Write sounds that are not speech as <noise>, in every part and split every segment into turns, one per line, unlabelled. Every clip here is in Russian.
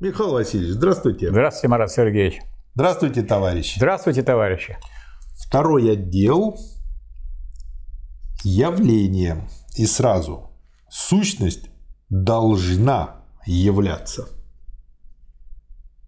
Михаил Васильевич, здравствуйте.
Здравствуйте, Марат Сергеевич.
Здравствуйте, товарищи.
Здравствуйте, товарищи.
Второй отдел – явление. И сразу сущность должна являться.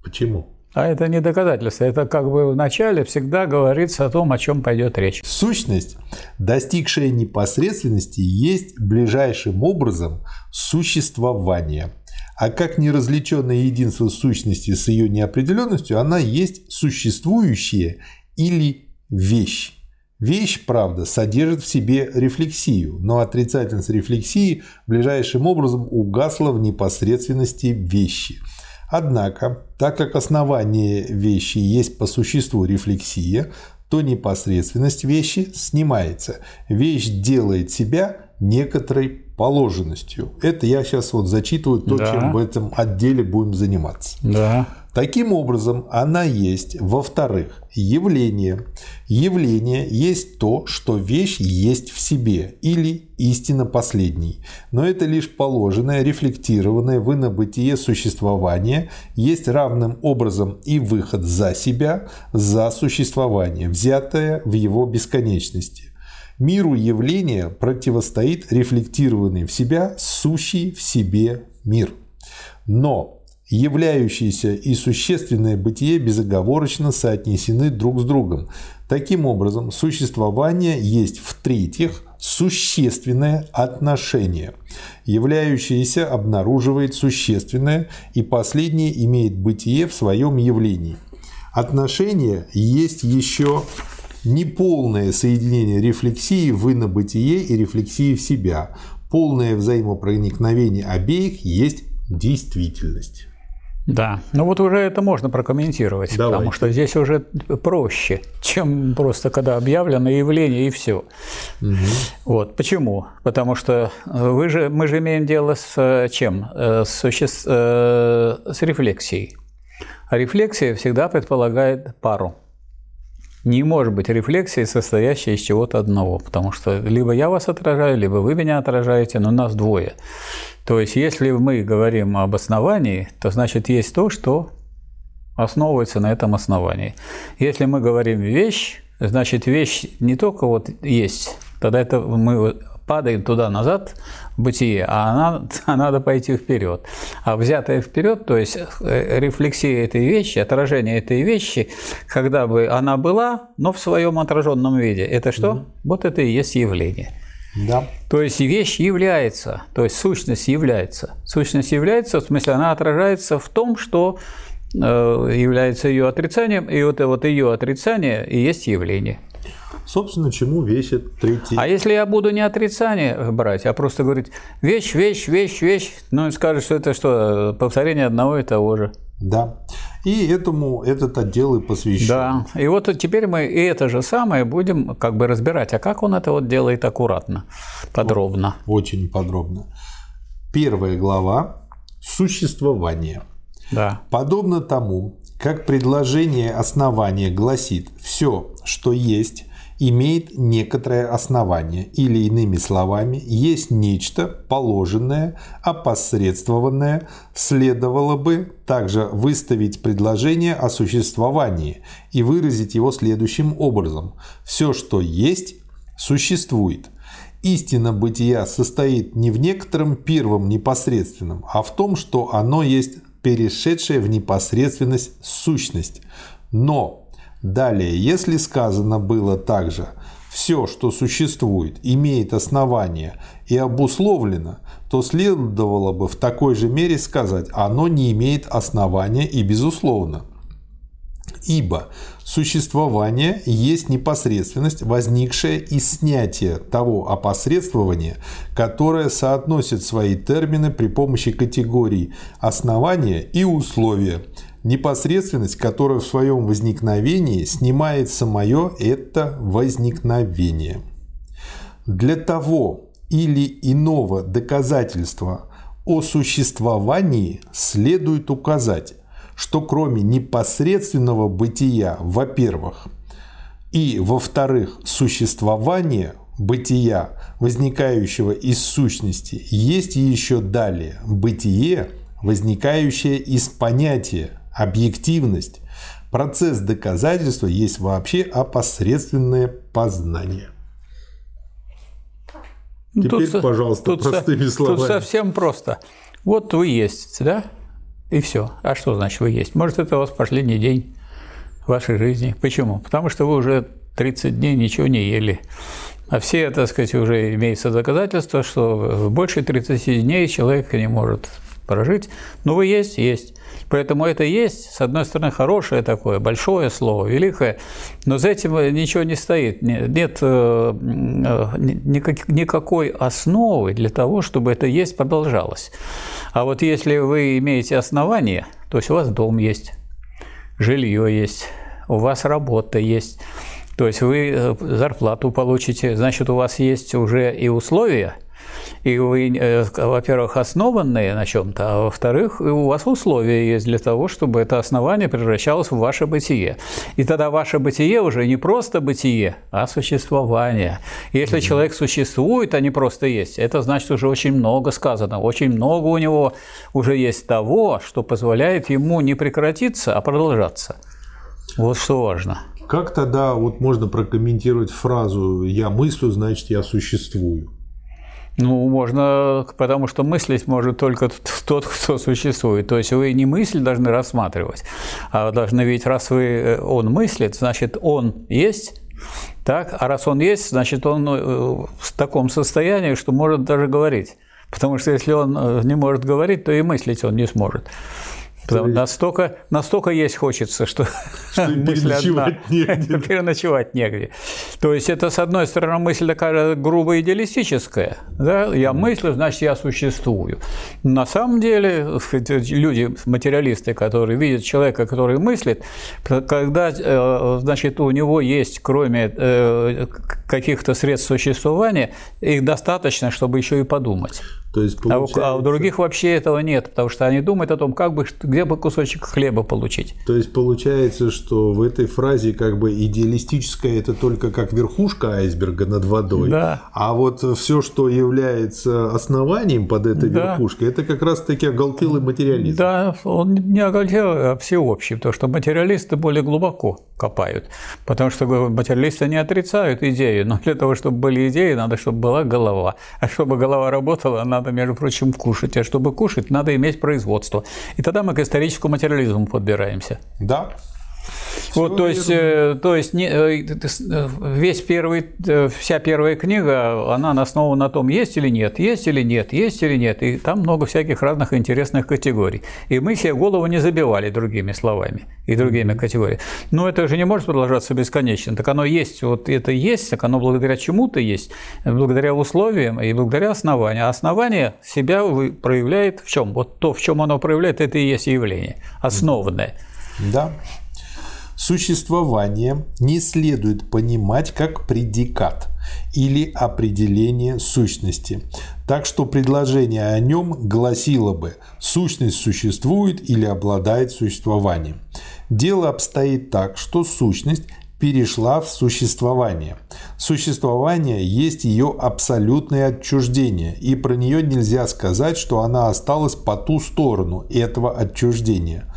Почему?
А это не доказательство. Это как бы в начале всегда говорится о том, о чем пойдет речь.
Сущность, достигшая непосредственности, есть ближайшим образом существование. А как неразличенное единство сущности с ее неопределенностью, она есть существующее или вещь. Вещь, правда, содержит в себе рефлексию, но отрицательность рефлексии ближайшим образом угасла в непосредственности вещи – Однако, так как основание вещи есть по существу рефлексия, то непосредственность вещи снимается. Вещь делает себя некоторой положенностью. Это я сейчас вот зачитываю то, да. чем в этом отделе будем заниматься.
Да.
Таким образом, она есть, во-вторых, явление. Явление есть то, что вещь есть в себе, или истина последней. Но это лишь положенное, рефлектированное в инобытие существование, есть равным образом и выход за себя, за существование, взятое в его бесконечности. Миру явления противостоит рефлектированный в себя, сущий в себе мир. Но являющиеся и существенное бытие безоговорочно соотнесены друг с другом. Таким образом, существование есть в-третьих существенное отношение. Являющееся обнаруживает существенное, и последнее имеет бытие в своем явлении. Отношение есть еще неполное соединение рефлексии в инобытие и рефлексии в себя. Полное взаимопроникновение обеих есть действительность.
Да, ну вот уже это можно прокомментировать, Давайте. потому что здесь уже проще, чем просто когда объявлено явление и все. Угу. Вот почему? Потому что вы же мы же имеем дело с э, чем? Э, с, суще... Э, с рефлексией. А рефлексия всегда предполагает пару. Не может быть рефлексии, состоящей из чего-то одного, потому что либо я вас отражаю, либо вы меня отражаете, но нас двое. То есть, если мы говорим об основании, то значит есть то, что основывается на этом основании. Если мы говорим вещь, значит вещь не только вот есть, тогда это мы падаем туда назад в бытие, а она, <laughs> а надо пойти вперед. А взятая вперед, то есть э, рефлексия этой вещи, отражение этой вещи, когда бы она была, но в своем отраженном виде, это что? Mm-hmm. Вот это и есть явление.
Да.
То есть вещь является, то есть сущность является. Сущность является, в смысле, она отражается в том, что э, является ее отрицанием, и вот, вот ее отрицание и есть явление.
Собственно, чему весит третий.
А если я буду не отрицание брать, а просто говорить вещь, вещь, вещь, вещь, ну и скажешь, что это что, повторение одного и того же.
Да. И этому этот отдел и посвящен.
Да. И вот теперь мы и это же самое будем как бы разбирать. А как он это вот делает аккуратно, подробно?
Очень подробно. Первая глава – существование.
Да.
Подобно тому, как предложение основания гласит «все, что есть, имеет некоторое основание, или иными словами, есть нечто положенное, опосредствованное, следовало бы также выставить предложение о существовании и выразить его следующим образом. Все, что есть, существует. Истина бытия состоит не в некотором первом непосредственном, а в том, что оно есть перешедшая в непосредственность сущность. Но Далее, если сказано было также «все, что существует, имеет основание и обусловлено», то следовало бы в такой же мере сказать «оно не имеет основания и безусловно». Ибо существование есть непосредственность, возникшая из снятия того опосредствования, которое соотносит свои термины при помощи категорий основания и условия, Непосредственность, которая в своем возникновении снимает самое это возникновение. Для того или иного доказательства о существовании следует указать, что кроме непосредственного бытия, во-первых, и, во-вторых, существования бытия, возникающего из сущности, есть еще далее бытие, возникающая из понятия объективность. Процесс доказательства есть вообще опосредственное познание.
Ну, Теперь, тут, пожалуйста, тут, простыми словами. Тут совсем просто. Вот вы есть, да? И все. А что значит вы есть? Может, это у вас последний день вашей жизни. Почему? Потому что вы уже 30 дней ничего не ели. А все, так сказать, уже имеется доказательство, что больше 30 дней человек не может прожить. Но вы есть, есть. Поэтому это есть, с одной стороны, хорошее такое, большое слово, великое, но за этим ничего не стоит. Нет э, э, никакой основы для того, чтобы это есть продолжалось. А вот если вы имеете основание, то есть у вас дом есть, жилье есть, у вас работа есть, то есть вы э, зарплату получите, значит, у вас есть уже и условия – и вы, э, во-первых, основанные на чем-то, а во-вторых, у вас условия есть для того, чтобы это основание превращалось в ваше бытие. И тогда ваше бытие уже не просто бытие, а существование. Если mm-hmm. человек существует, а не просто есть, это значит уже очень много сказано, очень много у него уже есть того, что позволяет ему не прекратиться, а продолжаться. Вот что важно.
Как тогда вот можно прокомментировать фразу «я мыслю, значит, я существую»?
Ну, можно, потому что мыслить может только тот, кто существует. То есть вы не мысль должны рассматривать, а должны ведь, раз вы, э, он мыслит, значит, он есть, так? А раз он есть, значит, он э, в таком состоянии, что может даже говорить. Потому что если он э, не может говорить, то и мыслить он не сможет. Потому есть... настолько, настолько есть хочется, что, <laughs> что одна. <laughs> Негде. переночевать негде. То есть это, с одной стороны, мысль такая грубо идеалистическая. Да? Я мыслю, значит, я существую. На самом деле, люди, материалисты, которые видят человека, который мыслит, когда, э, значит, у него есть, кроме э, каких-то средств существования, их достаточно, чтобы еще и подумать. То есть получается... а, у, а у других вообще этого нет, потому что они думают о том, как бы, где бы кусочек хлеба получить.
То есть получается, что в этой фразе как бы идеалистическое это только как верхушка айсберга над водой, да. а вот все, что является основанием под этой да. верхушкой, это как раз-таки оголтелый материализм.
Да, он не оголтелый, а всеобщий, потому что материалисты более глубоко копают, потому что материалисты не отрицают идеи, но для того, чтобы были идеи, надо, чтобы была голова, а чтобы голова работала, она надо, между прочим, кушать. А чтобы кушать, надо иметь производство. И тогда мы к историческому материализму подбираемся.
Да,
вот, то есть, э, то есть не, э, э, весь первый, вся первая книга, она основана на том, есть или нет, есть или нет, есть или нет. И там много всяких разных интересных категорий. И мы себе голову не забивали другими словами и другими категориями. Но это же не может продолжаться бесконечно. Так оно есть, вот это есть, так оно благодаря чему-то есть, благодаря условиям и благодаря основанию. А основание себя проявляет в чем? Вот то, в чем оно проявляет, это и есть явление, основанное.
Да. Существование не следует понимать как предикат или определение сущности. Так что предложение о нем гласило бы «сущность существует или обладает существованием». Дело обстоит так, что сущность перешла в существование. Существование есть ее абсолютное отчуждение, и про нее нельзя сказать, что она осталась по ту сторону этого отчуждения.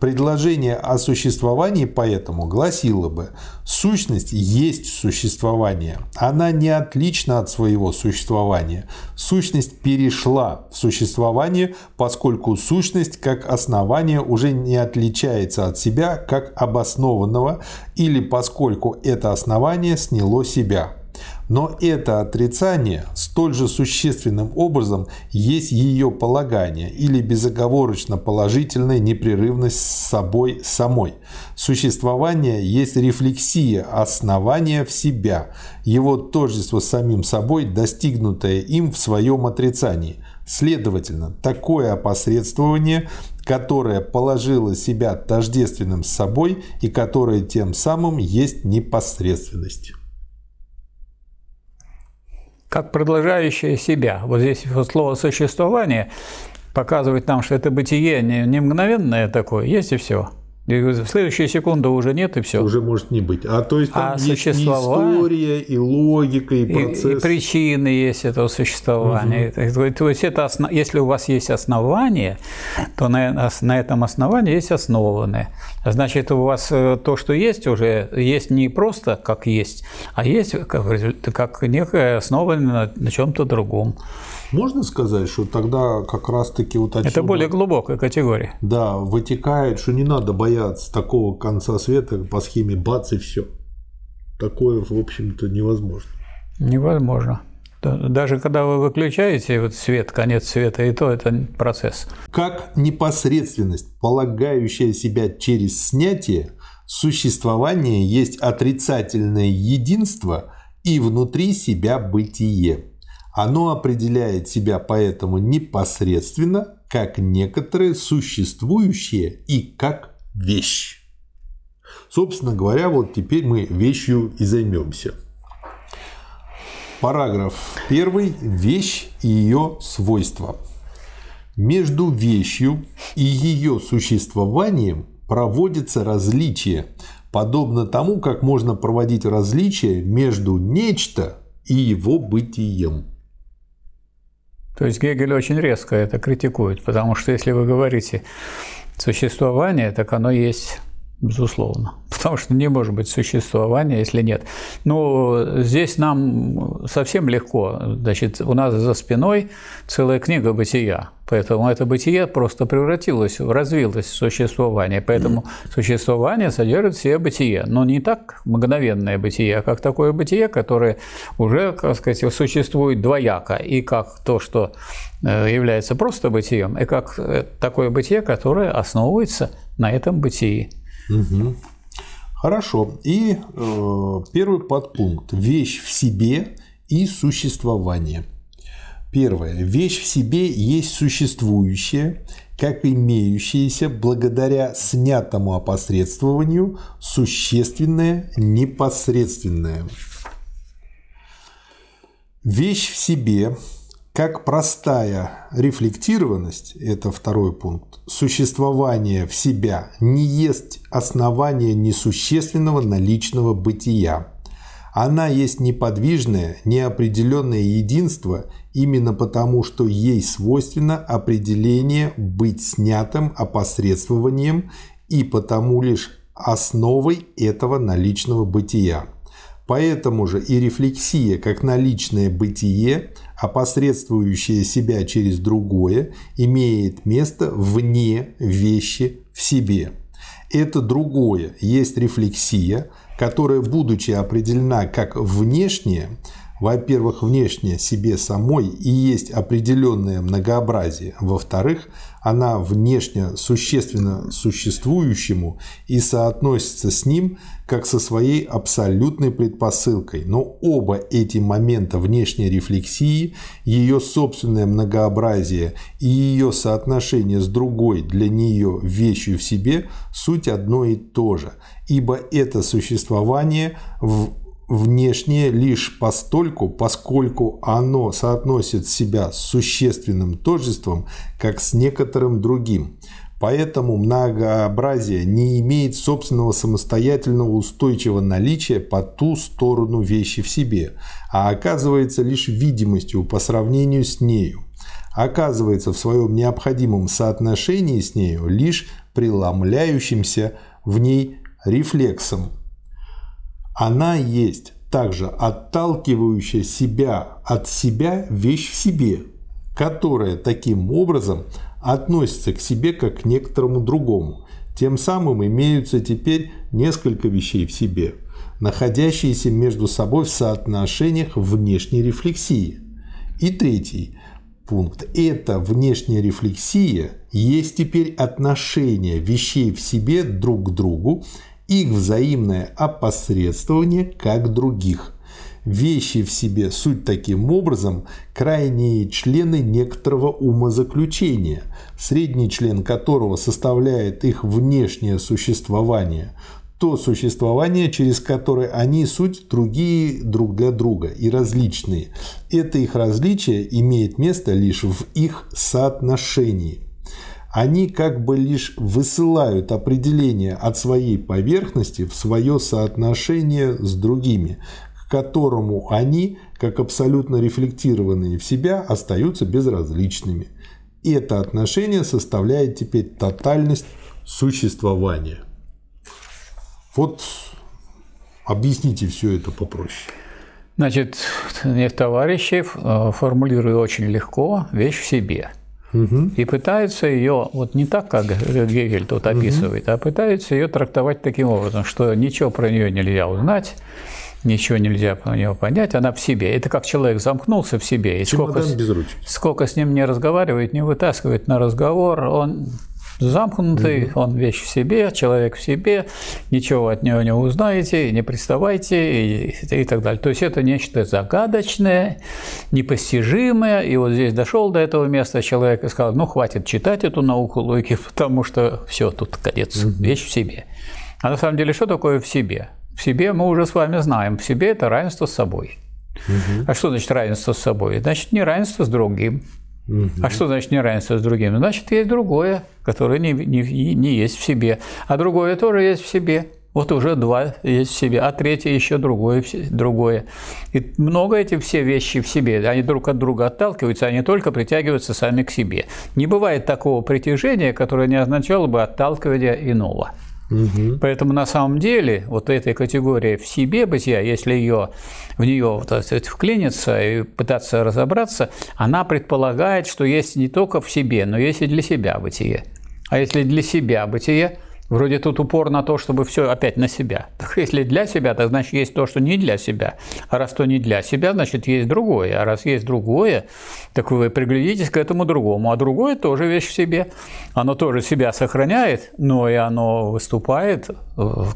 Предложение о существовании поэтому гласило бы «сущность есть существование, она не отлична от своего существования. Сущность перешла в существование, поскольку сущность как основание уже не отличается от себя как обоснованного или поскольку это основание сняло себя». Но это отрицание столь же существенным образом есть ее полагание или безоговорочно положительная непрерывность с собой самой. Существование есть рефлексия основания в себя, его тождество с самим собой, достигнутое им в своем отрицании. Следовательно, такое опосредствование которое положило себя тождественным с собой и которое тем самым есть непосредственность
как продолжающее себя. Вот здесь слово «существование» показывает нам, что это бытие не, не мгновенное такое, есть и все. И в следующую секунду уже нет, и все.
Уже может не быть. А то есть там а есть существование... и история, и логика, и процесс. И,
и причины есть этого существования. Угу. То есть это основ... если у вас есть основание, то на, на этом основании есть основанное. Значит, у вас э, то, что есть уже, есть не просто как есть, а есть как, как некое основанное на, на чем-то другом.
Можно сказать, что тогда как раз-таки вот
отсюда... Это более глубокая категория.
Да, вытекает, что не надо бояться такого конца света по схеме бац и все. Такое, в общем-то, невозможно.
Невозможно. Даже когда вы выключаете вот свет, конец света, и то это процесс.
Как непосредственность, полагающая себя через снятие, существование есть отрицательное единство и внутри себя бытие. Оно определяет себя поэтому непосредственно, как некоторые существующие и как вещь. Собственно говоря, вот теперь мы вещью и займемся. Параграф 1. Вещь и ее свойства. Между вещью и ее существованием проводится различие, подобно тому, как можно проводить различие между нечто и его бытием.
То есть Гегель очень резко это критикует, потому что если вы говорите существование, так оно есть безусловно. <laughs> Потому что не может быть существования, если нет. Ну, здесь нам совсем легко. Значит, у нас за спиной целая книга бытия. Поэтому это бытие просто превратилось, развилось в существование. Поэтому существование содержит все бытие. Но не так мгновенное бытие, а как такое бытие, которое уже, как сказать, существует двояко. И как то, что э, является просто бытием, и как э, такое бытие, которое основывается на этом бытии.
Угу. Хорошо. И э, первый подпункт. Вещь в себе и существование. Первое. Вещь в себе есть существующее, как имеющееся благодаря снятому опосредствованию существенное непосредственное. Вещь в себе как простая рефлектированность, это второй пункт, существование в себя не есть основание несущественного наличного бытия. Она есть неподвижное, неопределенное единство именно потому, что ей свойственно определение быть снятым опосредствованием и потому лишь основой этого наличного бытия. Поэтому же и рефлексия как наличное бытие опосредствующее себя через другое, имеет место вне вещи в себе. Это другое есть рефлексия, которая, будучи определена как внешняя, во-первых, внешне себе самой и есть определенное многообразие. Во-вторых, она внешне существенно существующему и соотносится с ним как со своей абсолютной предпосылкой. Но оба эти момента внешней рефлексии, ее собственное многообразие и ее соотношение с другой для нее вещью в себе – суть одно и то же, ибо это существование в внешнее лишь постольку, поскольку оно соотносит себя с существенным тождеством, как с некоторым другим. Поэтому многообразие не имеет собственного самостоятельного устойчивого наличия по ту сторону вещи в себе, а оказывается лишь видимостью по сравнению с нею. Оказывается в своем необходимом соотношении с нею лишь преломляющимся в ней рефлексом, она есть также отталкивающая себя от себя вещь в себе, которая таким образом относится к себе как к некоторому другому. Тем самым имеются теперь несколько вещей в себе, находящиеся между собой в соотношениях внешней рефлексии. И третий пункт. Эта внешняя рефлексия есть теперь отношение вещей в себе друг к другу их взаимное опосредствование как других. Вещи в себе суть таким образом крайние члены некоторого умозаключения, средний член которого составляет их внешнее существование, то существование, через которое они суть другие друг для друга и различные. Это их различие имеет место лишь в их соотношении. Они как бы лишь высылают определение от своей поверхности в свое соотношение с другими, к которому они, как абсолютно рефлектированные в себя, остаются безразличными. И это отношение составляет теперь тотальность существования. Вот объясните все это попроще.
Значит, товарищи э, формулируют очень легко вещь в себе. Угу. И пытаются ее, вот не так, как Гегель тут описывает, угу. а пытаются ее трактовать таким образом, что ничего про нее нельзя узнать, ничего нельзя про нее понять, она в себе. Это как человек замкнулся в себе, и сколько, сколько с ним не разговаривает, не вытаскивает на разговор, он замкнутый, mm он вещь в себе, человек в себе, ничего от него не узнаете, не приставайте и, и так далее. То есть это нечто загадочное, непостижимое. И вот здесь дошел до этого места человек и сказал, ну хватит читать эту науку логики, <laughs> потому что все, тут конец, mm вещь в себе. А на самом деле что такое в себе? В себе мы уже с вами знаем, в себе это равенство с собой. Угу. А что значит равенство с собой? Значит, не равенство с другим. А что значит неравенство с другим? Значит, есть другое, которое не, не, не есть в себе. А другое тоже есть в себе. Вот уже два есть в себе, а третье еще другое, другое. И много эти все вещи в себе, они друг от друга отталкиваются, они только притягиваются сами к себе. Не бывает такого притяжения, которое не означало бы отталкивание иного. Угу. Поэтому на самом деле вот этой категории в себе бытия, если ее в нее сказать, вклиниться и пытаться разобраться, она предполагает, что есть не только в себе, но есть и для себя бытие. А если для себя бытие, Вроде тут упор на то, чтобы все опять на себя. Так если для себя, так значит есть то, что не для себя. А раз то не для себя, значит есть другое. А раз есть другое, так вы приглядитесь к этому другому. А другое тоже вещь в себе. Оно тоже себя сохраняет, но и оно выступает э,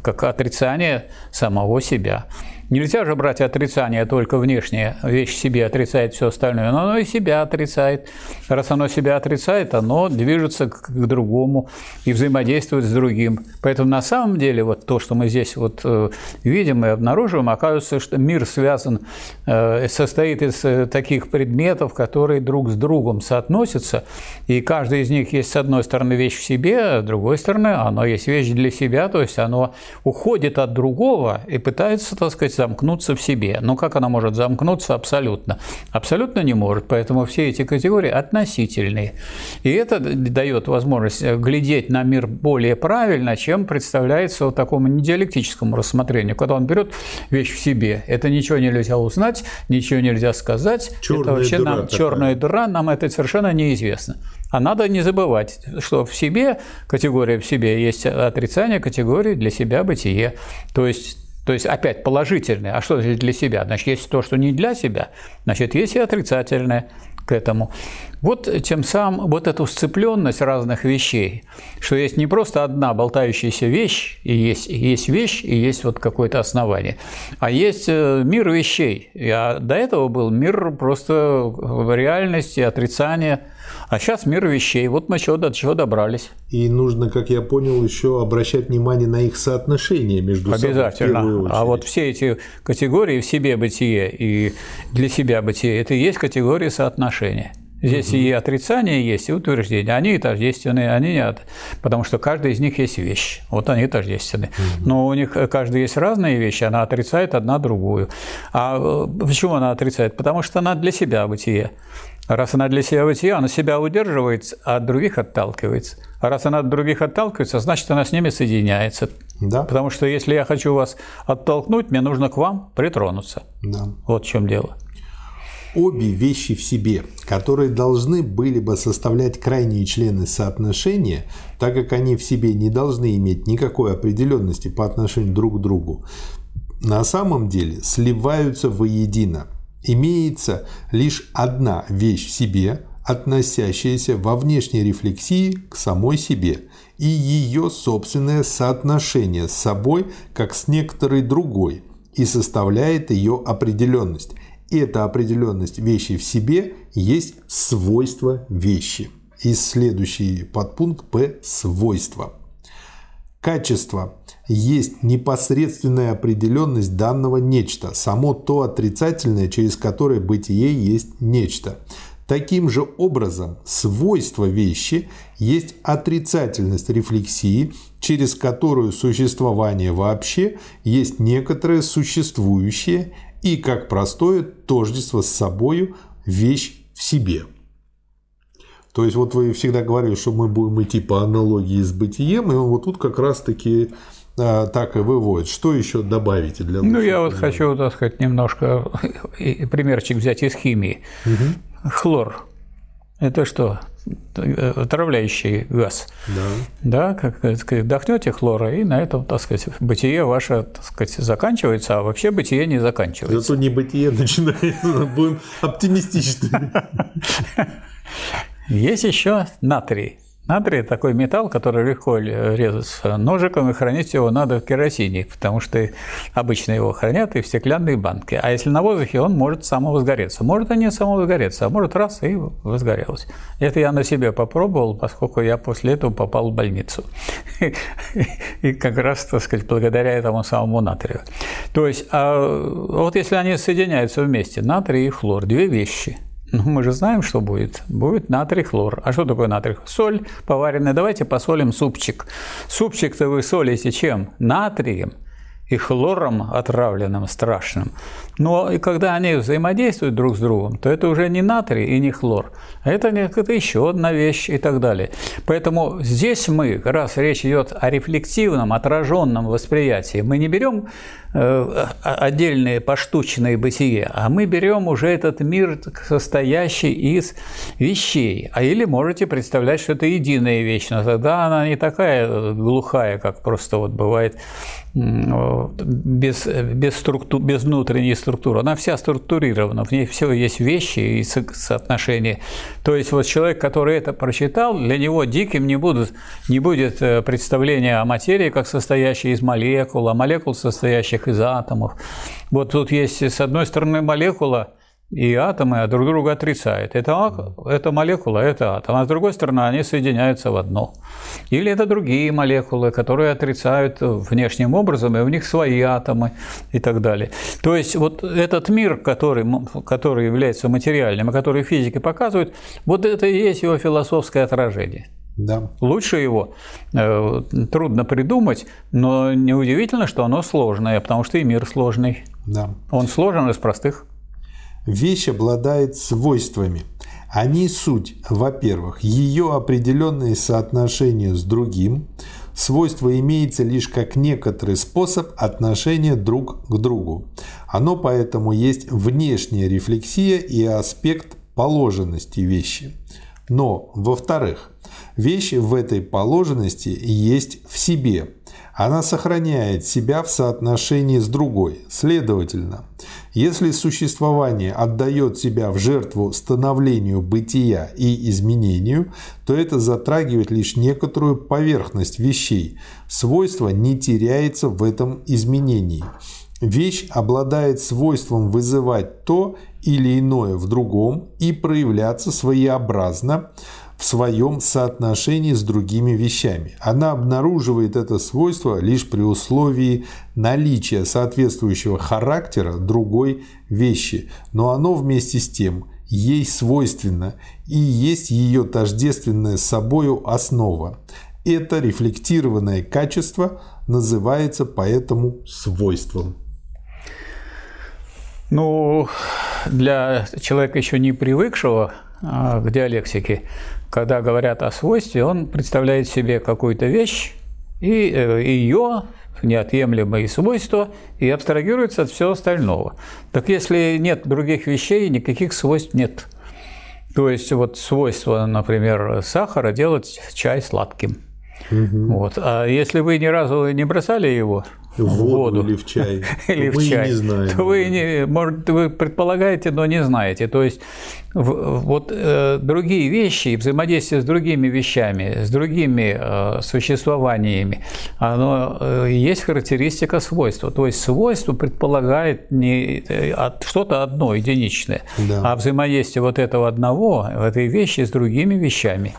как отрицание самого себя. Нельзя же брать отрицание только внешнее, вещь себе отрицает все остальное, но оно и себя отрицает. Раз оно себя отрицает, оно движется к, другому и взаимодействует с другим. Поэтому на самом деле вот то, что мы здесь вот э, видим и обнаруживаем, оказывается, что мир связан, э, состоит из э, таких предметов, которые друг с другом соотносятся, и каждый из них есть с одной стороны вещь в себе, а с другой стороны оно есть вещь для себя, то есть оно уходит от другого и пытается, так сказать, замкнуться в себе. Но как она может замкнуться абсолютно? Абсолютно не может, поэтому все эти категории относительные. И это дает возможность глядеть на мир более правильно, чем представляется вот такому недиалектическому рассмотрению, когда он берет вещь в себе. Это ничего нельзя узнать, ничего нельзя сказать. Черная это вообще дыра нам такая. черная дыра, нам это совершенно неизвестно. А надо не забывать, что в себе, категория в себе есть отрицание категории для себя бытие. То есть то есть опять положительное. А что значит для себя? Значит, есть то, что не для себя, значит, есть и отрицательное к этому. Вот тем самым вот эту сцепленность разных вещей, что есть не просто одна болтающаяся вещь, и есть, есть вещь, и есть вот какое-то основание, а есть э, мир вещей. А до этого был мир просто реальности, отрицания – а сейчас мир вещей. Вот мы чего, до чего добрались.
И нужно, как я понял, еще обращать внимание на их соотношение между
собой. Обязательно. А вот все эти категории в себе бытие и для себя бытие – это и есть категории соотношения. Здесь угу. и отрицание есть, и утверждение. Они тождественные, они нет. Потому что каждый из них есть вещь. Вот они тождественны. Угу. Но у них каждый есть разные вещи, она отрицает одна другую. А э, почему она отрицает? Потому что она для себя бытие. Раз она для себя бытие, она себя удерживает, а от других отталкивается. А раз она от других отталкивается, значит, она с ними соединяется. Да. Потому что если я хочу вас оттолкнуть, мне нужно к вам притронуться. Да. Вот в чем дело.
Обе вещи в себе, которые должны были бы составлять крайние члены соотношения, так как они в себе не должны иметь никакой определенности по отношению друг к другу, на самом деле сливаются воедино – имеется лишь одна вещь в себе, относящаяся во внешней рефлексии к самой себе, и ее собственное соотношение с собой как с некоторой другой, и составляет ее определенность. Эта определенность вещи в себе есть свойство вещи. И следующий подпункт П – свойства. Качество есть непосредственная определенность данного нечто, само то отрицательное, через которое бытие есть нечто. Таким же образом, свойство вещи есть отрицательность рефлексии, через которую существование вообще есть некоторое существующее и, как простое тождество с собою, вещь в себе. То есть вот вы всегда говорили, что мы будем идти по аналогии с бытием, и вот тут как раз-таки а, так и выводит. Что еще добавите для
Ну, я вот хочу, так сказать, немножко <laughs> примерчик взять из химии. Угу. Хлор. Это что? Отравляющий газ. Да. Да, как, как вдохнете хлора, и на этом, так сказать, бытие ваше, так сказать, заканчивается, а вообще бытие не заканчивается.
Зато не бытие начинается, <laughs> будем оптимистичны. <laughs>
Есть еще натрий. Натрий – такой металл, который легко резать ножиком, и хранить его надо в керосине, потому что обычно его хранят и в стеклянной банке. А если на воздухе, он может самовозгореться. Может и не самовозгореться, а может раз и возгорелось. Это я на себе попробовал, поскольку я после этого попал в больницу. <laughs> И как раз, так сказать, благодаря этому самому натрию. То есть, а вот если они соединяются вместе, натрий и флор – две вещи – ну, мы же знаем, что будет. Будет натрий хлор. А что такое натрий? Соль поваренная. Давайте посолим супчик. Супчик-то вы солите чем? Натрием и хлором отравленным, страшным. Но и когда они взаимодействуют друг с другом, то это уже не натрий и не хлор, а это, это еще одна вещь и так далее. Поэтому здесь мы, раз речь идет о рефлективном, отраженном восприятии, мы не берем э, отдельные поштучные бытие, а мы берем уже этот мир, состоящий из вещей. А или можете представлять, что это единая вещь, но тогда она не такая глухая, как просто вот бывает без, без, структур, без внутренней структуры. Она вся структурирована, в ней все есть вещи и соотношения. То есть вот человек, который это прочитал, для него диким не, будут, не будет э, представления о материи как состоящей из молекул, а молекул, состоящих из атомов. Вот тут есть с одной стороны молекула – и атомы друг друга отрицают. Это, это молекула, это атом. А с другой стороны, они соединяются в одно. Или это другие молекулы, которые отрицают внешним образом, и у них свои атомы и так далее. То есть вот этот мир, который, который является материальным, и который физики показывают, вот это и есть его философское отражение. Да. Лучше его э, трудно придумать, но неудивительно, что оно сложное, потому что и мир сложный. Да. Он сложен из простых
Вещь обладает свойствами. Они суть, во-первых, ее определенные соотношения с другим. Свойство имеется лишь как некоторый способ отношения друг к другу. Оно поэтому есть внешняя рефлексия и аспект положенности вещи. Но, во-вторых, вещь в этой положенности есть в себе – она сохраняет себя в соотношении с другой. Следовательно, если существование отдает себя в жертву становлению бытия и изменению, то это затрагивает лишь некоторую поверхность вещей. Свойство не теряется в этом изменении. Вещь обладает свойством вызывать то или иное в другом и проявляться своеобразно, в своем соотношении с другими вещами. Она обнаруживает это свойство лишь при условии наличия соответствующего характера другой вещи, но оно вместе с тем ей свойственно и есть ее тождественная собою основа. Это рефлектированное качество называется поэтому свойством.
Ну, для человека еще не привыкшего а, к диалектике, когда говорят о свойстве, он представляет себе какую-то вещь и э, ее неотъемлемые свойства и абстрагируется от всего остального. Так если нет других вещей, никаких свойств нет. То есть вот свойство, например, сахара делать чай сладким. Угу. Вот. А если вы ни разу не бросали его
в воду, или в чай. <laughs>
или в чай. не знаем. То вы, не, может, вы предполагаете, но не знаете. То есть вот э, другие вещи, взаимодействие с другими вещами, с другими э, существованиями, оно э, есть характеристика свойства. То есть свойство предполагает не э, что-то одно, единичное, да. а взаимодействие вот этого одного, этой вещи с другими вещами.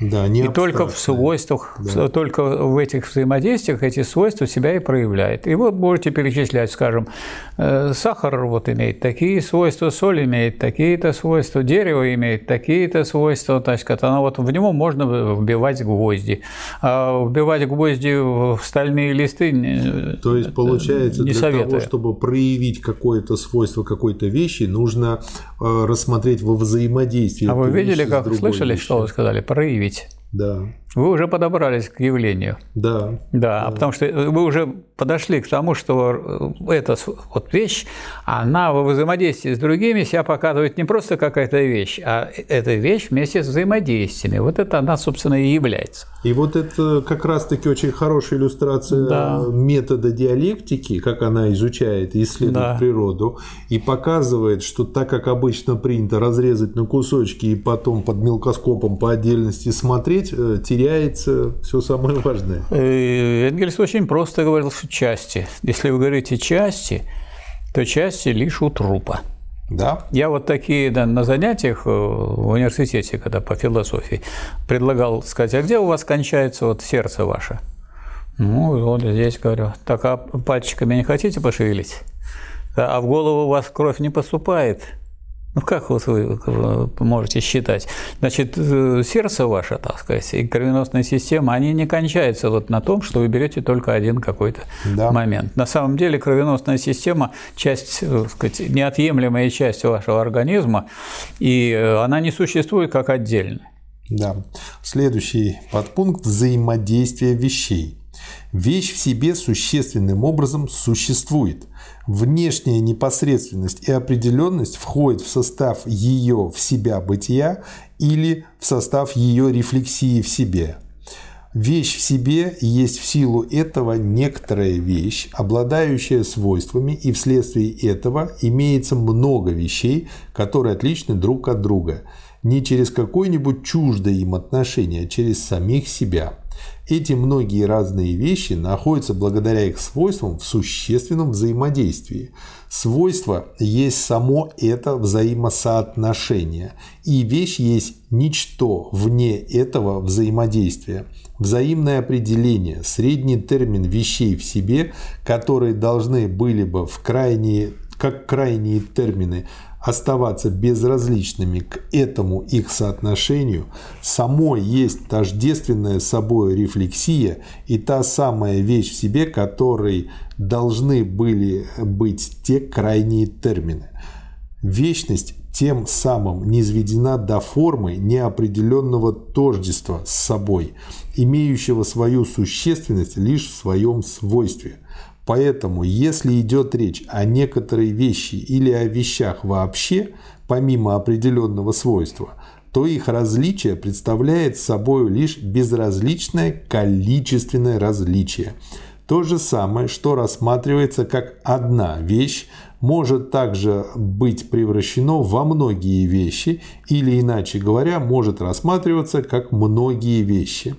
Да, не
и только в свойствах, да. только в этих взаимодействиях эти свойства себя и проявляют. И вот можете перечислять, скажем, э, сахар вот имеет такие свойства, соль имеет такие-то свойства, дерево имеет такие-то свойства, то есть оно вот в него можно вбивать гвозди. А вбивать гвозди в стальные листы
То есть получается, не для советую. того, чтобы проявить какое-то свойство какой-то вещи, нужно э, рассмотреть во взаимодействии.
А вы видели, как слышали, вещью. что вы сказали? Проявить. 9.
Да.
Вы уже подобрались к явлению.
Да.
Да, да. потому что вы уже подошли к тому, что э, эта вот вещь, она во взаимодействии с другими себя показывает не просто какая-то вещь, а эта вещь вместе с взаимодействиями. Вот это она, собственно, и является.
И вот это как раз-таки очень хорошая иллюстрация да. метода диалектики, как она изучает и исследует да. природу, и показывает, что так как обычно принято разрезать на кусочки и потом под мелкоскопом по отдельности смотреть, э, теряется все самое важное.
Э, Энгельс очень просто говорил, что части. Если вы говорите части, то части лишь у трупа.
Да.
Я вот такие да, на занятиях э, в университете, когда по философии, предлагал сказать, а где у вас кончается вот сердце ваше? Ну, вот здесь говорю. Так, а пальчиками не хотите пошевелить? А в голову у вас кровь не поступает? Ну, как вот вы можете считать? Значит, э, сердце ваше, так сказать, и кровеносная система, они не кончаются вот на том, что вы берете только один какой-то да. момент. На самом деле кровеносная система – часть, э, так сказать, неотъемлемая часть вашего организма, и э, она не существует как отдельная.
Да. Следующий подпункт – взаимодействие вещей. Вещь в себе существенным образом существует – Внешняя непосредственность и определенность входят в состав ее в себя бытия или в состав ее рефлексии в себе. Вещь в себе есть в силу этого некоторая вещь, обладающая свойствами, и вследствие этого имеется много вещей, которые отличны друг от друга, не через какое-нибудь чуждое им отношение, а через самих себя – эти многие разные вещи находятся благодаря их свойствам в существенном взаимодействии. Свойство есть само это взаимосоотношение, и вещь есть ничто вне этого взаимодействия. Взаимное определение, средний термин вещей в себе, которые должны были бы в крайние, как крайние термины оставаться безразличными к этому их соотношению, самой есть тождественная собой рефлексия и та самая вещь в себе, которой должны были быть те крайние термины. Вечность тем самым не изведена до формы неопределенного тождества с собой, имеющего свою существенность лишь в своем свойстве – Поэтому, если идет речь о некоторой вещи или о вещах вообще, помимо определенного свойства, то их различие представляет собой лишь безразличное количественное различие. То же самое, что рассматривается как одна вещь, может также быть превращено во многие вещи или, иначе говоря, может рассматриваться как многие вещи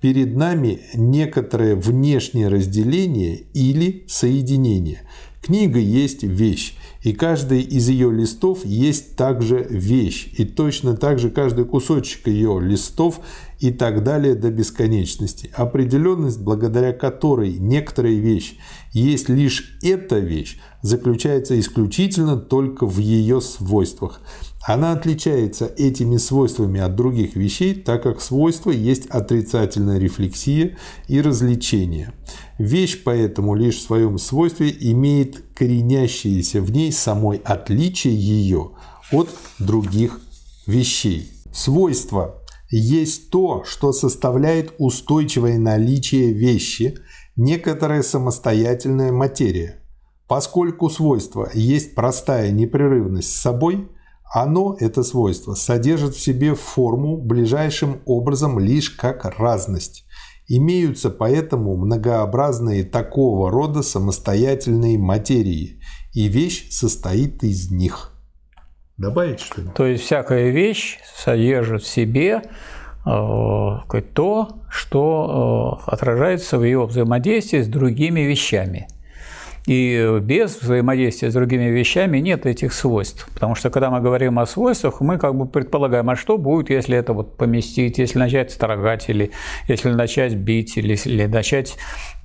перед нами некоторое внешнее разделение или соединение. Книга есть вещь, и каждый из ее листов есть также вещь, и точно так же каждый кусочек ее листов и так далее до бесконечности. Определенность, благодаря которой некоторая вещь есть лишь эта вещь, заключается исключительно только в ее свойствах. Она отличается этими свойствами от других вещей, так как свойство есть отрицательная рефлексия и развлечение. Вещь поэтому лишь в своем свойстве имеет коренящееся в ней самой отличие ее от других вещей. Свойство есть то, что составляет устойчивое наличие вещи, некоторая самостоятельная материя. Поскольку свойство есть простая непрерывность с собой – оно, это свойство, содержит в себе форму ближайшим образом лишь как разность. Имеются поэтому многообразные такого рода самостоятельные материи, и вещь состоит из них. Добавить что-нибудь?
То есть всякая вещь содержит в себе э, то, что э, отражается в ее взаимодействии с другими вещами – И без взаимодействия с другими вещами нет этих свойств. Потому что когда мы говорим о свойствах, мы как бы предполагаем, а что будет, если это вот поместить, если начать строгать, или если начать бить, или, или начать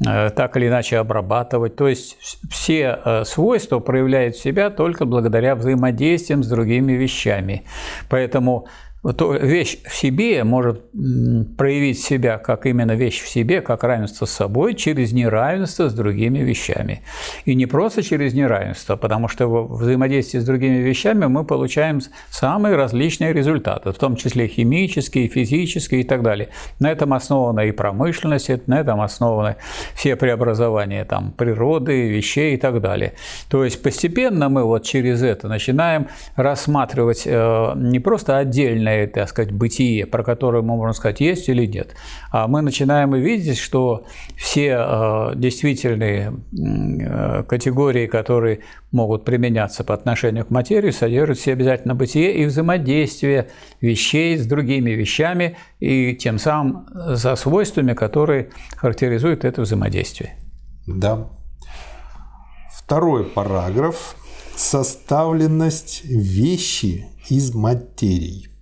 э, так или иначе обрабатывать. То есть все э, свойства проявляют себя только благодаря взаимодействиям с другими вещами. Поэтому то вещь в себе может проявить себя как именно вещь в себе, как равенство с собой, через неравенство с другими вещами. И не просто через неравенство, потому что в взаимодействии с другими вещами мы получаем самые различные результаты, в том числе химические, физические и так далее. На этом основана и промышленность, на этом основаны все преобразования там, природы, вещей и так далее. То есть постепенно мы вот через это начинаем рассматривать э, не просто отдельные реальное, так сказать, бытие, про которое мы можем сказать, есть или нет. А мы начинаем видеть, что все э, действительные э, категории, которые могут применяться по отношению к материи, содержат все обязательно бытие и взаимодействие вещей с другими вещами и тем самым за свойствами, которые характеризуют это взаимодействие.
Да. Второй параграф – составленность вещи из материй.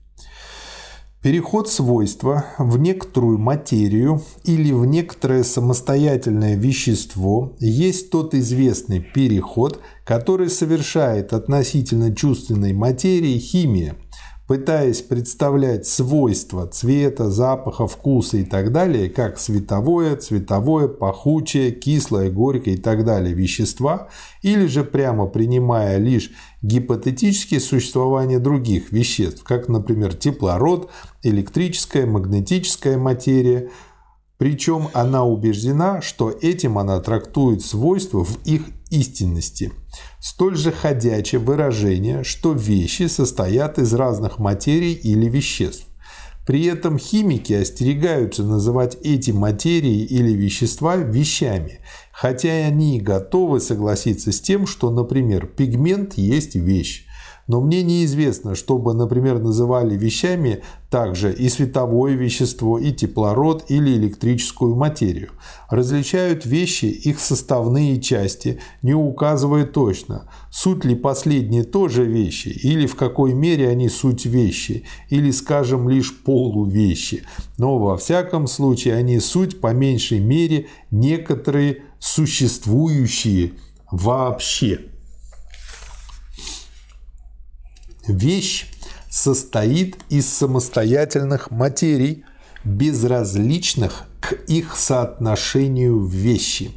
Переход свойства в некоторую материю или в некоторое самостоятельное вещество есть тот известный переход, который совершает относительно чувственной материи химия – пытаясь представлять свойства цвета, запаха, вкуса и так далее, как световое, цветовое, пахучее, кислое, горькое и так далее вещества, или же прямо принимая лишь гипотетические существования других веществ, как, например, теплород, электрическая, магнетическая материя, причем она убеждена, что этим она трактует свойства в их истинности. Столь же ходячее выражение, что вещи состоят из разных материй или веществ. При этом химики остерегаются называть эти материи или вещества вещами, хотя они готовы согласиться с тем, что, например, пигмент есть вещь. Но мне неизвестно, чтобы, например, называли вещами также и световое вещество, и теплород или электрическую материю. Различают вещи их составные части, не указывая точно, суть ли последние тоже вещи, или в какой мере они суть вещи, или, скажем, лишь полувещи. Но во всяком случае они суть по меньшей мере некоторые существующие вообще. Вещь состоит из самостоятельных материй, безразличных к их соотношению в вещи.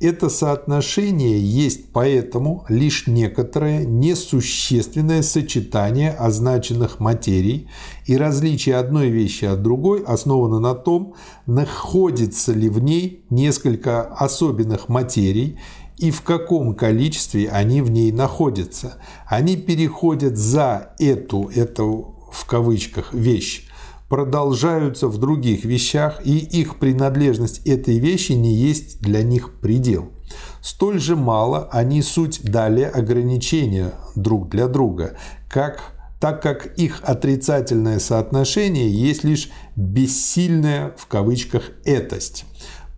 Это соотношение есть поэтому лишь некоторое несущественное сочетание означенных материй, и различие одной вещи от другой основано на том, находится ли в ней несколько особенных материй и в каком количестве они в ней находятся. Они переходят за эту, эту в кавычках, вещь, продолжаются в других вещах, и их принадлежность этой вещи не есть для них предел. Столь же мало они суть далее ограничения друг для друга, как, так как их отрицательное соотношение есть лишь бессильная в кавычках этость.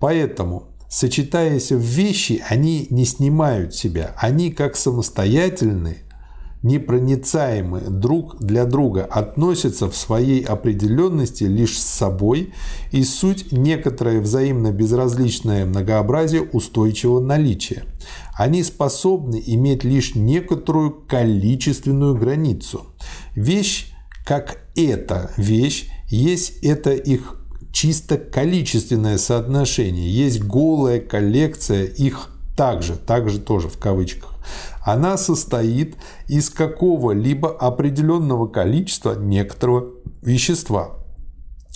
Поэтому сочетаясь в вещи, они не снимают себя. Они как самостоятельные, непроницаемые друг для друга, относятся в своей определенности лишь с собой и суть некоторое взаимно безразличное многообразие устойчивого наличия. Они способны иметь лишь некоторую количественную границу. Вещь, как эта вещь, есть это их чисто количественное соотношение. Есть голая коллекция их также, также тоже в кавычках. Она состоит из какого-либо определенного количества некоторого вещества.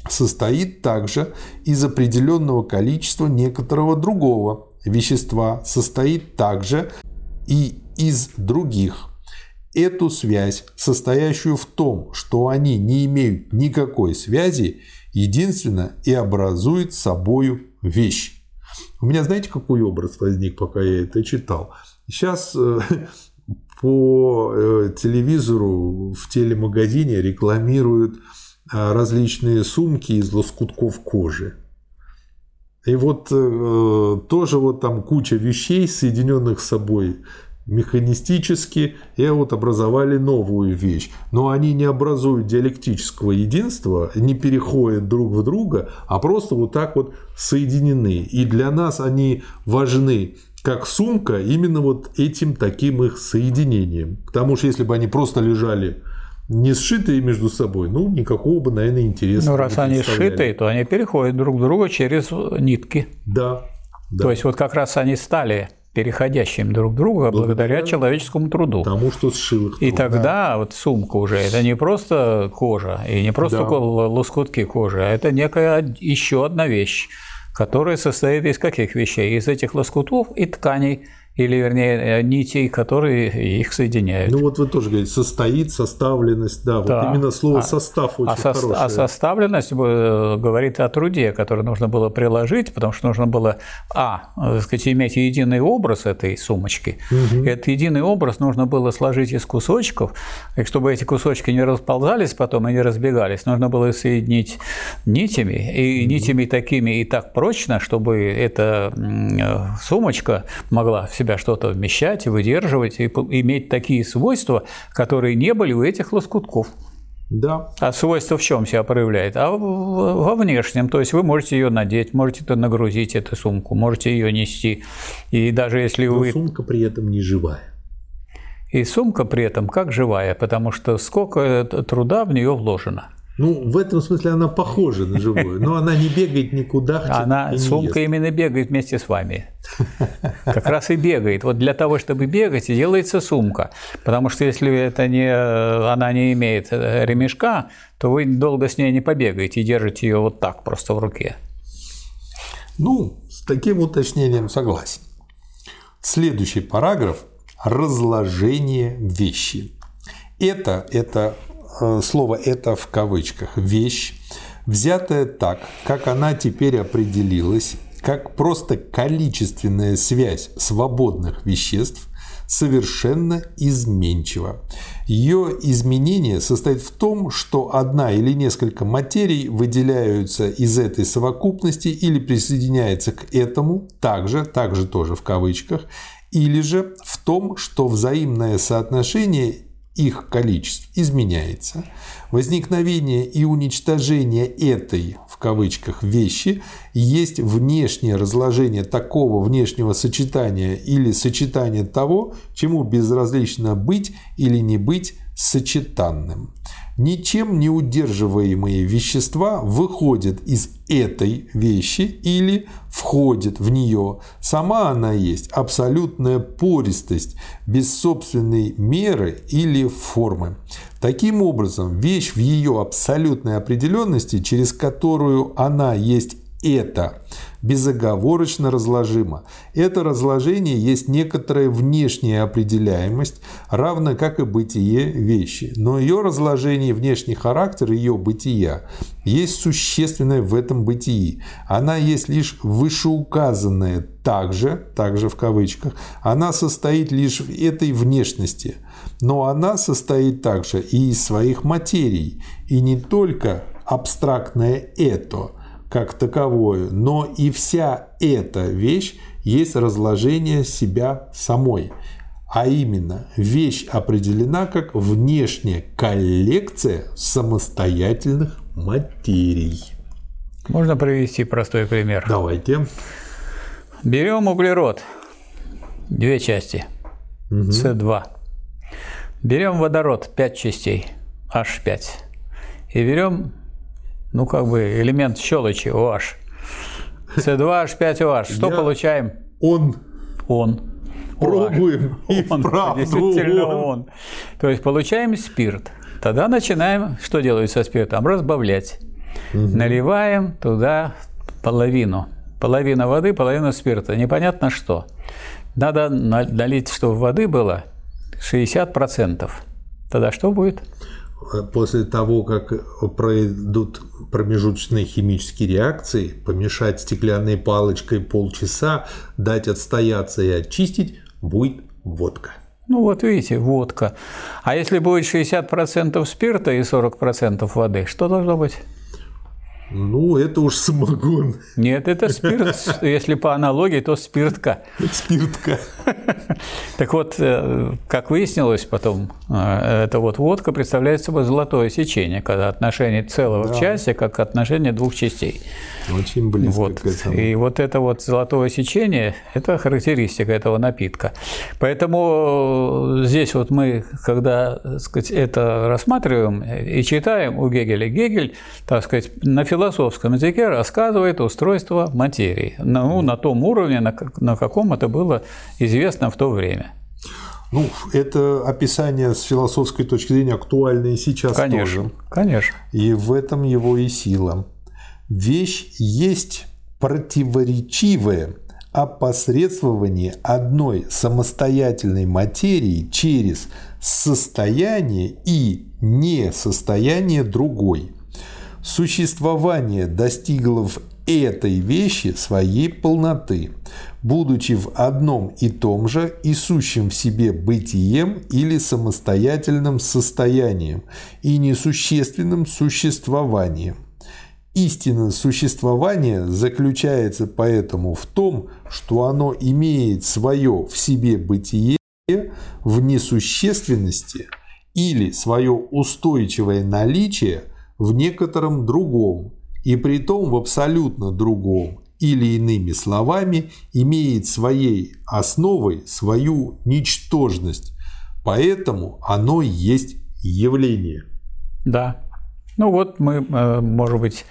Состоит также из определенного количества некоторого другого вещества. Состоит также и из других Эту связь, состоящую в том, что они не имеют никакой связи, единственно и образует собою вещь. У меня, знаете, какой образ возник, пока я это читал? Сейчас э, по э, телевизору в телемагазине рекламируют э, различные сумки из лоскутков кожи. И вот э, тоже вот там куча вещей, соединенных с собой механистически, и вот образовали новую вещь. Но они не образуют диалектического единства, не переходят друг в друга, а просто вот так вот соединены. И для нас они важны как сумка именно вот этим таким их соединением. Потому что если бы они просто лежали не сшитые между собой, ну, никакого бы, наверное, интереса
Ну, раз они сшитые, то они переходят друг к другу через нитки.
Да.
да. То есть, вот как раз они стали переходящим друг к другу благодаря, благодаря человеческому труду.
Тому, что сшил их.
И тогда да. вот сумка уже это не просто кожа и не просто да. лоскутки кожи, а это некая еще одна вещь, которая состоит из каких вещей? Из этих лоскутов и тканей – или, вернее, э, нитей, которые их соединяют.
Ну вот вы тоже говорите, состоит, составленность, да, да. вот именно слово а, «состав» очень
а со,
хорошее.
А составленность э, говорит о труде, который нужно было приложить, потому что нужно было, а, э, так сказать, иметь единый образ этой сумочки. Угу. Этот единый образ нужно было сложить из кусочков, и чтобы эти кусочки не расползались потом и не разбегались, нужно было соединить нитями, и угу. нитями такими и так прочно, чтобы эта сумочка могла в себя что-то вмещать, выдерживать и иметь такие свойства, которые не были у этих лоскутков.
Да.
А свойство в чем себя проявляет? А во внешнем. То есть вы можете ее надеть, можете это нагрузить эту сумку, можете ее нести. И даже если
Но
вы.
Сумка при этом не живая.
И сумка при этом как живая, потому что сколько труда в нее вложено.
Ну, в этом смысле она похожа на живую, но она не бегает никуда.
Она, сумка именно бегает вместе с вами. Как раз и бегает. Вот для того, чтобы бегать, делается сумка. Потому что если это не, она не имеет э, ремешка, то вы долго с ней не побегаете и держите ее вот так просто в руке.
Ну, с таким уточнением согласен. Следующий параграф – разложение вещи. Это, это слово «это» в кавычках, вещь, взятая так, как она теперь определилась, как просто количественная связь свободных веществ, совершенно изменчива. Ее изменение состоит в том, что одна или несколько материй выделяются из этой совокупности или присоединяются к этому, также, также тоже в кавычках, или же в том, что взаимное соотношение их количеств изменяется. Возникновение и уничтожение этой, в кавычках, вещи есть внешнее разложение такого внешнего сочетания или сочетания того, чему безразлично быть или не быть сочетанным. Ничем не удерживаемые вещества выходят из этой вещи или входят в нее. Сама она есть абсолютная пористость, без собственной меры или формы. Таким образом, вещь в ее абсолютной определенности, через которую она есть это безоговорочно разложимо. Это разложение есть некоторая внешняя определяемость, равно как и бытие вещи. Но ее разложение, внешний характер ее бытия есть существенное в этом бытии. Она есть лишь вышеуказанная также, также в кавычках, она состоит лишь в этой внешности. Но она состоит также и из своих материй, и не только абстрактное «это», как таковое, но и вся эта вещь есть разложение себя самой. А именно, вещь определена как внешняя коллекция самостоятельных материй.
Можно привести простой пример?
Давайте.
Берем углерод, две части, угу. С2. Берем водород, 5 частей, H5. И берем ну, как бы элемент щелочи OH. C2H5OH. Что Я... получаем?
Он.
Он.
Пробуем. И он.
Правду. Действительно он. он. То есть получаем спирт. Тогда начинаем, что делают со спиртом? Разбавлять. Угу. Наливаем туда половину. Половина воды, половина спирта. Непонятно что. Надо налить, чтобы воды было 60%. Тогда что будет?
После того, как пройдут промежуточные химические реакции, помешать стеклянной палочкой полчаса, дать отстояться и очистить, будет водка.
Ну вот видите, водка. А если будет 60% спирта и 40% воды, что должно быть?
Ну, это уж самогон.
Нет, это спирт. Если по аналогии, то спиртка.
Спиртка.
Так вот, э, как выяснилось потом, э, эта вот водка представляет собой золотое сечение, когда отношение целого да. в как отношение двух частей.
Очень близко
вот. к этому. И вот это вот золотое сечение – это характеристика этого напитка. Поэтому здесь вот мы, когда так сказать, это рассматриваем и читаем у Гегеля, Гегель, так сказать, на философском языке рассказывает устройство материи, ну, на том уровне, на, на каком это было известно в то время.
Ну, это описание с философской точки зрения актуально и сейчас
конечно,
тоже.
Конечно.
И в этом его и сила. Вещь есть противоречивое опосредствование одной самостоятельной материи через состояние и несостояние другой. Существование достигло в этой вещи своей полноты, будучи в одном и том же и сущим в себе бытием или самостоятельным состоянием и несущественным существованием. Истина существования заключается поэтому в том, что оно имеет свое в себе бытие в несущественности или свое устойчивое наличие в некотором другом, и при том в абсолютно другом, или иными словами, имеет своей основой свою ничтожность, поэтому оно есть явление.
Да. Ну вот мы, э, может быть,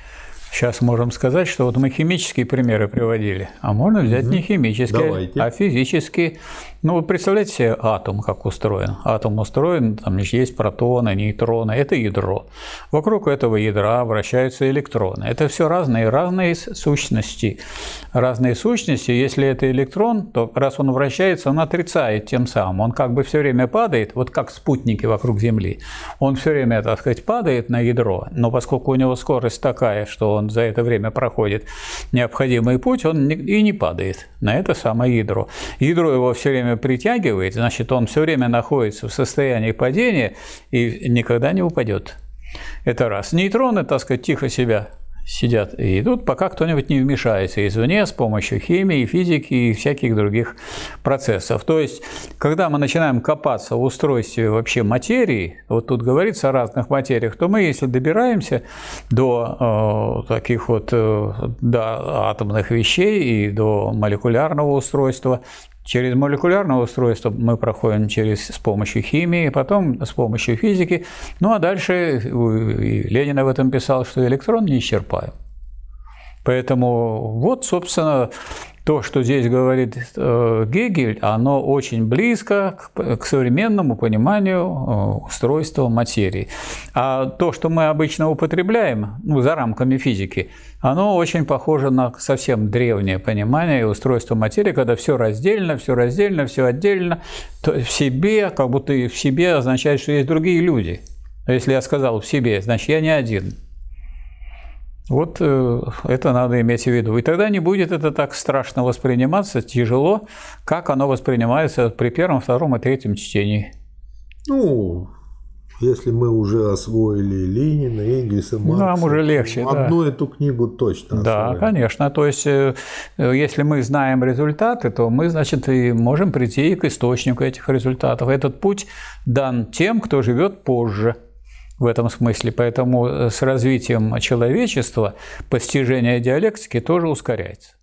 Сейчас можем сказать, что вот мы химические примеры приводили, а можно взять угу. не химические, Давайте. а физические. Ну, вот представляете себе атом, как устроен. Атом устроен, там есть протоны, нейтроны, это ядро. Вокруг этого ядра вращаются электроны. Это все разные, разные сущности. Разные сущности, если это электрон, то раз он вращается, он отрицает тем самым. Он как бы все время падает, вот как спутники вокруг Земли. Он все время, так сказать, падает на ядро, но поскольку у него скорость такая, что он за это время проходит необходимый путь, он и не падает на это самое ядро. Ядро его все время притягивает, значит, он все время находится в состоянии падения и никогда не упадет. Это раз. Нейтроны, так сказать, тихо себя сидят и идут, пока кто-нибудь не вмешается извне с помощью химии, физики и всяких других процессов. То есть, когда мы начинаем копаться в устройстве вообще материи, вот тут говорится о разных материях, то мы, если добираемся до э, таких вот э, до атомных вещей и до молекулярного устройства, Через молекулярное устройство мы проходим через, с помощью химии, потом с помощью физики. Ну а дальше и Ленин об этом писал, что электрон не исчерпаем. Поэтому вот, собственно, то, что здесь говорит э, Гегель, оно очень близко к, современному пониманию э, устройства материи. А то, что мы обычно употребляем ну, за рамками физики, оно очень похоже на совсем древнее понимание устройства материи, когда все раздельно, все раздельно, все отдельно, то в себе, как будто в себе означает, что есть другие люди. Если я сказал в себе, значит, я не один. Вот э, это надо иметь в виду. И тогда не будет это так страшно восприниматься, тяжело, как оно воспринимается при первом, втором и третьем чтении.
Ну, если мы уже освоили Ленина, Энгельса, Маркса,
нам уже легче.
Одну
да.
эту книгу точно.
Да, освоили. конечно. То есть, э, если мы знаем результаты, то мы, значит, и можем прийти к источнику этих результатов. Этот путь дан тем, кто живет позже в этом смысле. Поэтому э, с развитием человечества постижение диалектики тоже ускоряется.